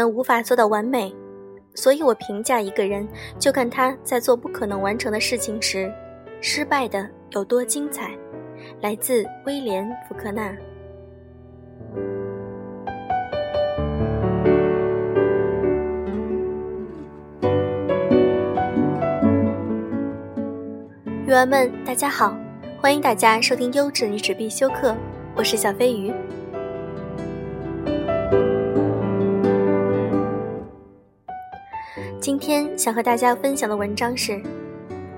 们无法做到完美，所以我评价一个人，就看他在做不可能完成的事情时，失败的有多精彩。来自威廉·福克纳。鱼儿们，大家好，欢迎大家收听优质女子必修课，我是小飞鱼。天想和大家分享的文章是：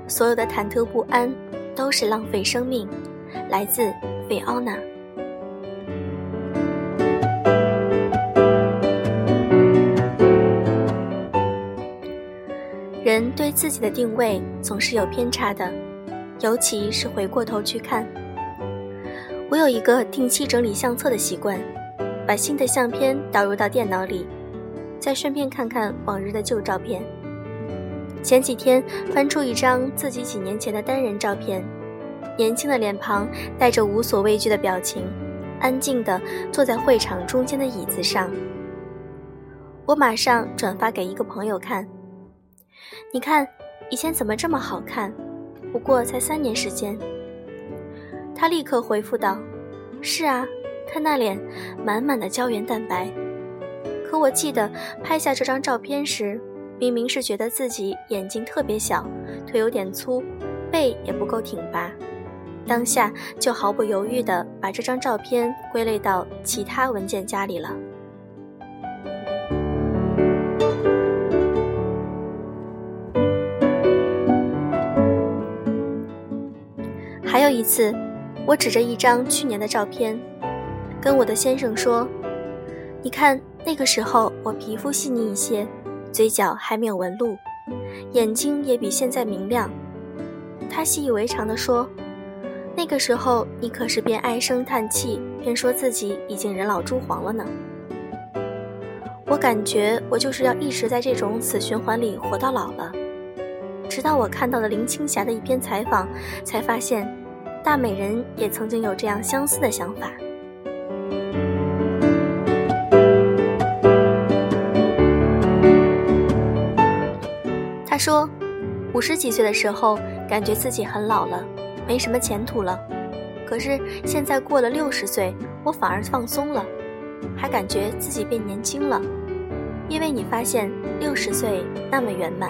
所有的忐忑不安都是浪费生命。来自菲奥娜。人对自己的定位总是有偏差的，尤其是回过头去看。我有一个定期整理相册的习惯，把新的相片导入到电脑里，再顺便看看往日的旧照片。前几天翻出一张自己几年前的单人照片。年轻的脸庞带着无所畏惧的表情，安静地坐在会场中间的椅子上。我马上转发给一个朋友看。你看，以前怎么这么好看？不过才三年时间。他立刻回复道：“是啊，看那脸，满满的胶原蛋白。可我记得拍下这张照片时，明明是觉得自己眼睛特别小，腿有点粗，背也不够挺拔。”当下就毫不犹豫地把这张照片归类到其他文件夹里了。还有一次，我指着一张去年的照片，跟我的先生说：“你看，那个时候我皮肤细腻一些，嘴角还没有纹路，眼睛也比现在明亮。”他习以为常地说。那个时候，你可是边唉声叹气边说自己已经人老珠黄了呢。我感觉我就是要一直在这种死循环里活到老了。直到我看到了林青霞的一篇采访，才发现，大美人也曾经有这样相似的想法。他说，五十几岁的时候，感觉自己很老了。没什么前途了，可是现在过了六十岁，我反而放松了，还感觉自己变年轻了，因为你发现六十岁那么圆满。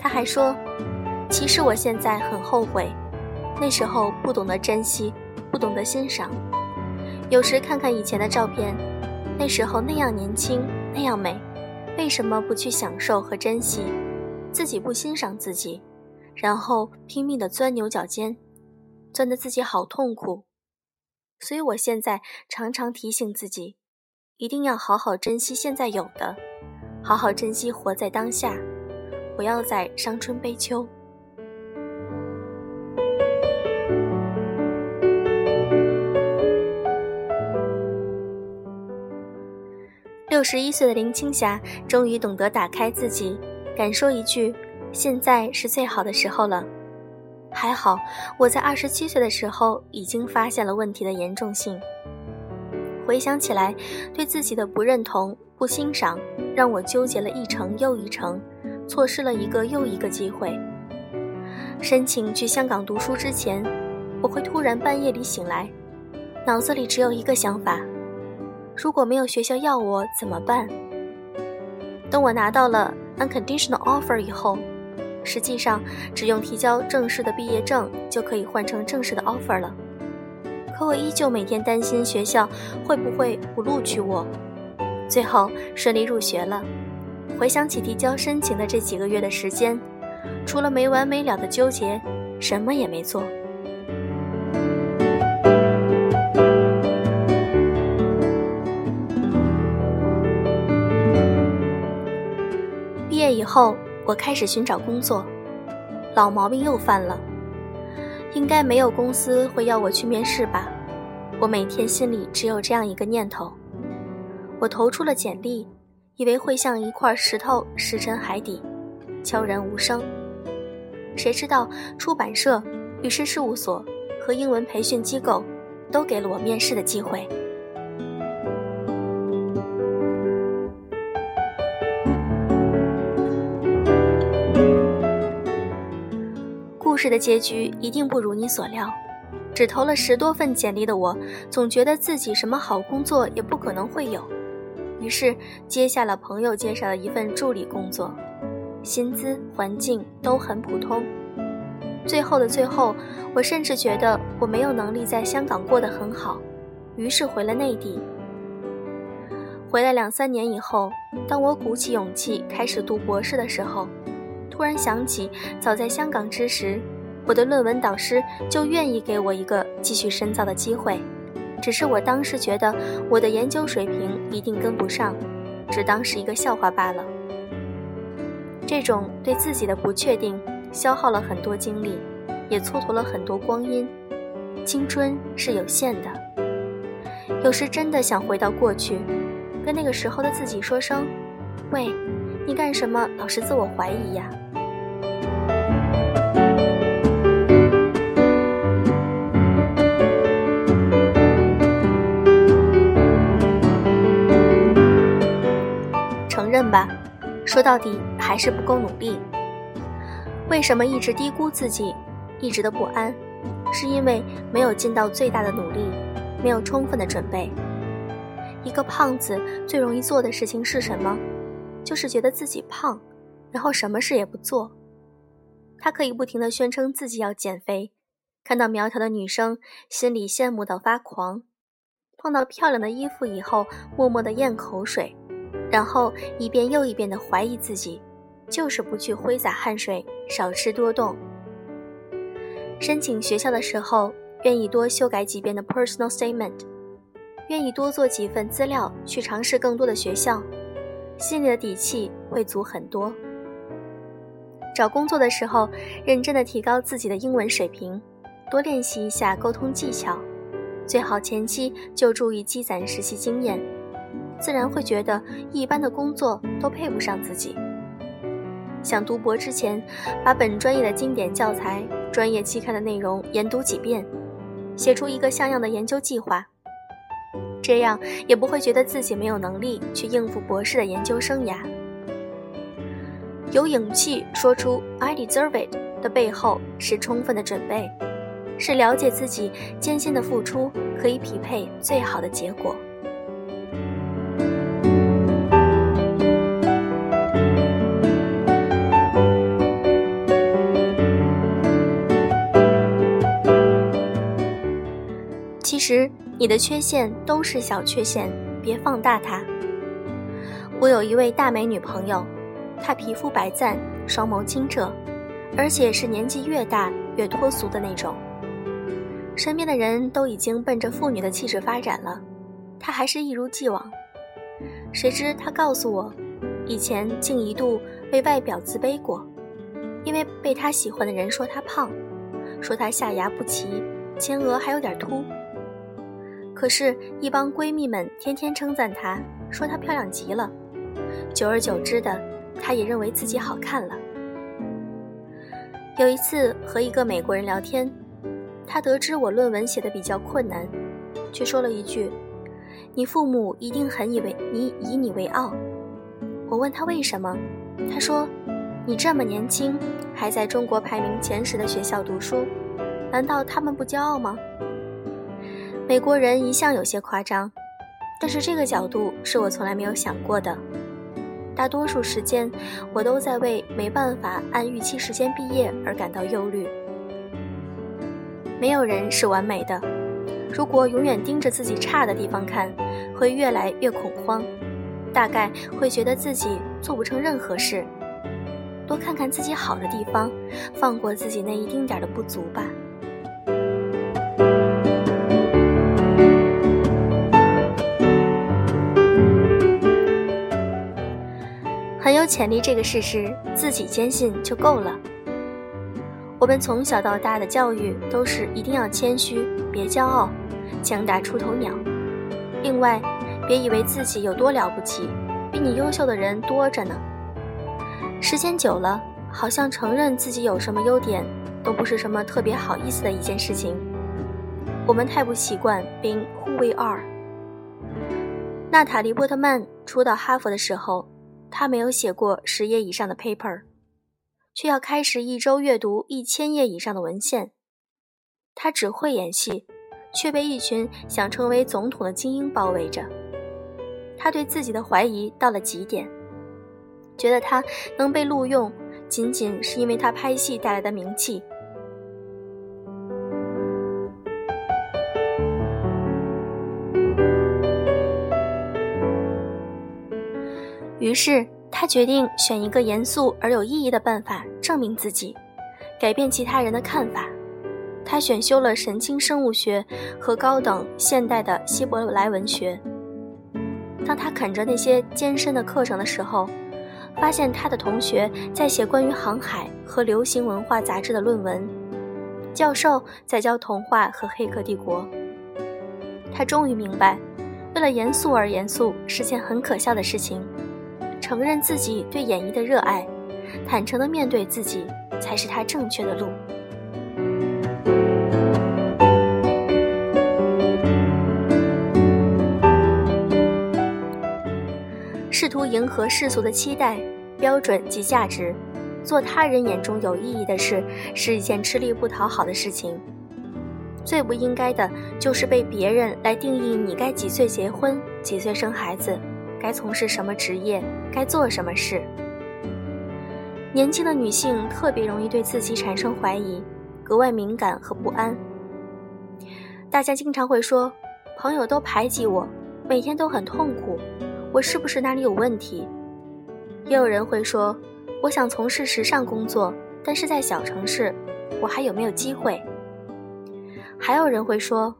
他还说，其实我现在很后悔，那时候不懂得珍惜，不懂得欣赏。有时看看以前的照片，那时候那样年轻，那样美，为什么不去享受和珍惜？自己不欣赏自己。然后拼命的钻牛角尖，钻得自己好痛苦。所以我现在常常提醒自己，一定要好好珍惜现在有的，好好珍惜活在当下，不要再伤春悲秋。六十一岁的林青霞终于懂得打开自己，敢说一句。现在是最好的时候了，还好我在二十七岁的时候已经发现了问题的严重性。回想起来，对自己的不认同、不欣赏，让我纠结了一程又一程，错失了一个又一个机会。申请去香港读书之前，我会突然半夜里醒来，脑子里只有一个想法：如果没有学校要我怎么办？等我拿到了 unconditional offer 以后。实际上，只用提交正式的毕业证就可以换成正式的 offer 了。可我依旧每天担心学校会不会不录取我。最后顺利入学了。回想起提交申请的这几个月的时间，除了没完没了的纠结，什么也没做。毕业以后。我开始寻找工作，老毛病又犯了。应该没有公司会要我去面试吧？我每天心里只有这样一个念头。我投出了简历，以为会像一块石头石沉海底，悄然无声。谁知道出版社、律师事务所和英文培训机构都给了我面试的机会。事的结局一定不如你所料。只投了十多份简历的我，总觉得自己什么好工作也不可能会有，于是接下了朋友介绍的一份助理工作，薪资、环境都很普通。最后的最后，我甚至觉得我没有能力在香港过得很好，于是回了内地。回来两三年以后，当我鼓起勇气开始读博士的时候，突然想起早在香港之时，我的论文导师就愿意给我一个继续深造的机会，只是我当时觉得我的研究水平一定跟不上，只当是一个笑话罢了。这种对自己的不确定，消耗了很多精力，也蹉跎了很多光阴。青春是有限的，有时真的想回到过去。跟那个时候的自己说声：“喂，你干什么老是自我怀疑呀？”认吧，说到底还是不够努力。为什么一直低估自己，一直的不安？是因为没有尽到最大的努力，没有充分的准备。一个胖子最容易做的事情是什么？就是觉得自己胖，然后什么事也不做。他可以不停的宣称自己要减肥，看到苗条的女生，心里羡慕到发狂；碰到漂亮的衣服以后，默默的咽口水，然后一遍又一遍地怀疑自己，就是不去挥洒汗水，少吃多动。申请学校的时候，愿意多修改几遍的 personal statement。愿意多做几份资料，去尝试更多的学校，心里的底气会足很多。找工作的时候，认真的提高自己的英文水平，多练习一下沟通技巧，最好前期就注意积攒实习经验，自然会觉得一般的工作都配不上自己。想读博之前，把本专业的经典教材、专业期刊的内容研读几遍，写出一个像样的研究计划。这样也不会觉得自己没有能力去应付博士的研究生涯。有勇气说出 "I deserve it" 的背后是充分的准备，是了解自己艰辛的付出可以匹配最好的结果。你的缺陷都是小缺陷，别放大它。我有一位大美女朋友，她皮肤白皙，双眸清澈，而且是年纪越大越脱俗的那种。身边的人都已经奔着妇女的气质发展了，她还是一如既往。谁知她告诉我，以前竟一度为外表自卑过，因为被她喜欢的人说她胖，说她下牙不齐，前额还有点秃。可是，一帮闺蜜们天天称赞她，说她漂亮极了。久而久之的，她也认为自己好看了。有一次和一个美国人聊天，他得知我论文写的比较困难，却说了一句：“你父母一定很以为你以你为傲。”我问他为什么，他说：“你这么年轻，还在中国排名前十的学校读书，难道他们不骄傲吗？”美国人一向有些夸张，但是这个角度是我从来没有想过的。大多数时间，我都在为没办法按预期时间毕业而感到忧虑。没有人是完美的，如果永远盯着自己差的地方看，会越来越恐慌，大概会觉得自己做不成任何事。多看看自己好的地方，放过自己那一丁点的不足吧。潜力这个事实，自己坚信就够了。我们从小到大的教育都是一定要谦虚，别骄傲，强大出头鸟。另外，别以为自己有多了不起，比你优秀的人多着呢。时间久了，好像承认自己有什么优点，都不是什么特别好意思的一件事情。我们太不习惯 being who we are。娜塔莉·波特曼初到哈佛的时候。他没有写过十页以上的 paper，却要开始一周阅读一千页以上的文献。他只会演戏，却被一群想成为总统的精英包围着。他对自己的怀疑到了极点，觉得他能被录用，仅仅是因为他拍戏带来的名气。于是，他决定选一个严肃而有意义的办法证明自己，改变其他人的看法。他选修了神经生物学和高等现代的希伯来文学。当他啃着那些艰深的课程的时候，发现他的同学在写关于航海和流行文化杂志的论文，教授在教童话和黑客帝国。他终于明白，为了严肃而严肃是件很可笑的事情。承认自己对演艺的热爱，坦诚地面对自己，才是他正确的路。试图迎合世俗的期待、标准及价值，做他人眼中有意义的事，是一件吃力不讨好的事情。最不应该的就是被别人来定义你该几岁结婚、几岁生孩子。该从事什么职业，该做什么事？年轻的女性特别容易对自己产生怀疑，格外敏感和不安。大家经常会说，朋友都排挤我，每天都很痛苦，我是不是哪里有问题？也有人会说，我想从事时尚工作，但是在小城市，我还有没有机会？还有人会说，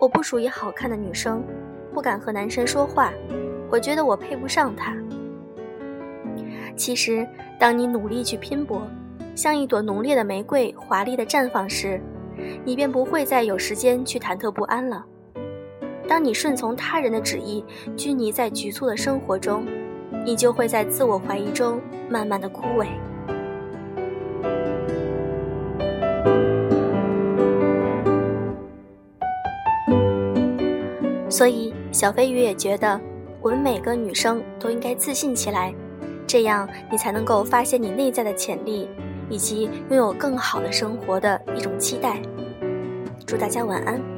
我不属于好看的女生，不敢和男生说话。我觉得我配不上他。其实，当你努力去拼搏，像一朵浓烈的玫瑰华丽的绽放时，你便不会再有时间去忐忑不安了。当你顺从他人的旨意，拘泥在局促的生活中，你就会在自我怀疑中慢慢的枯萎。所以，小飞鱼也觉得。我们每个女生都应该自信起来，这样你才能够发现你内在的潜力，以及拥有更好的生活的一种期待。祝大家晚安。